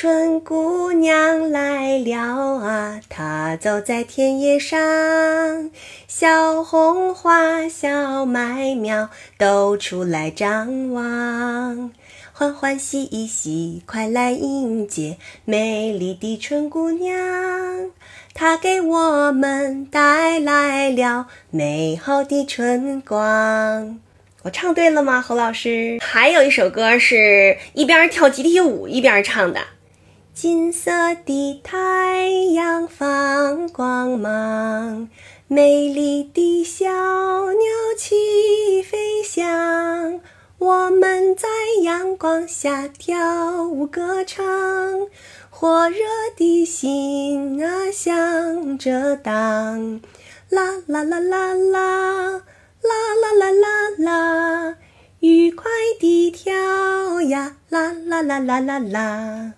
春姑娘来了啊，她走在田野上，小红花、小麦苗都出来张望，欢欢喜喜，快来迎接美丽的春姑娘，她给我们带来了美好的春光。我唱对了吗，侯老师？还有一首歌是一边跳集体舞一边唱的。金色的太阳放光芒，美丽的小鸟起飞翔。我们在阳光下跳舞歌唱，火热的心啊向着荡，啦啦啦啦啦。啦啦啦啦啦，愉快地跳呀！啦啦啦啦啦啦。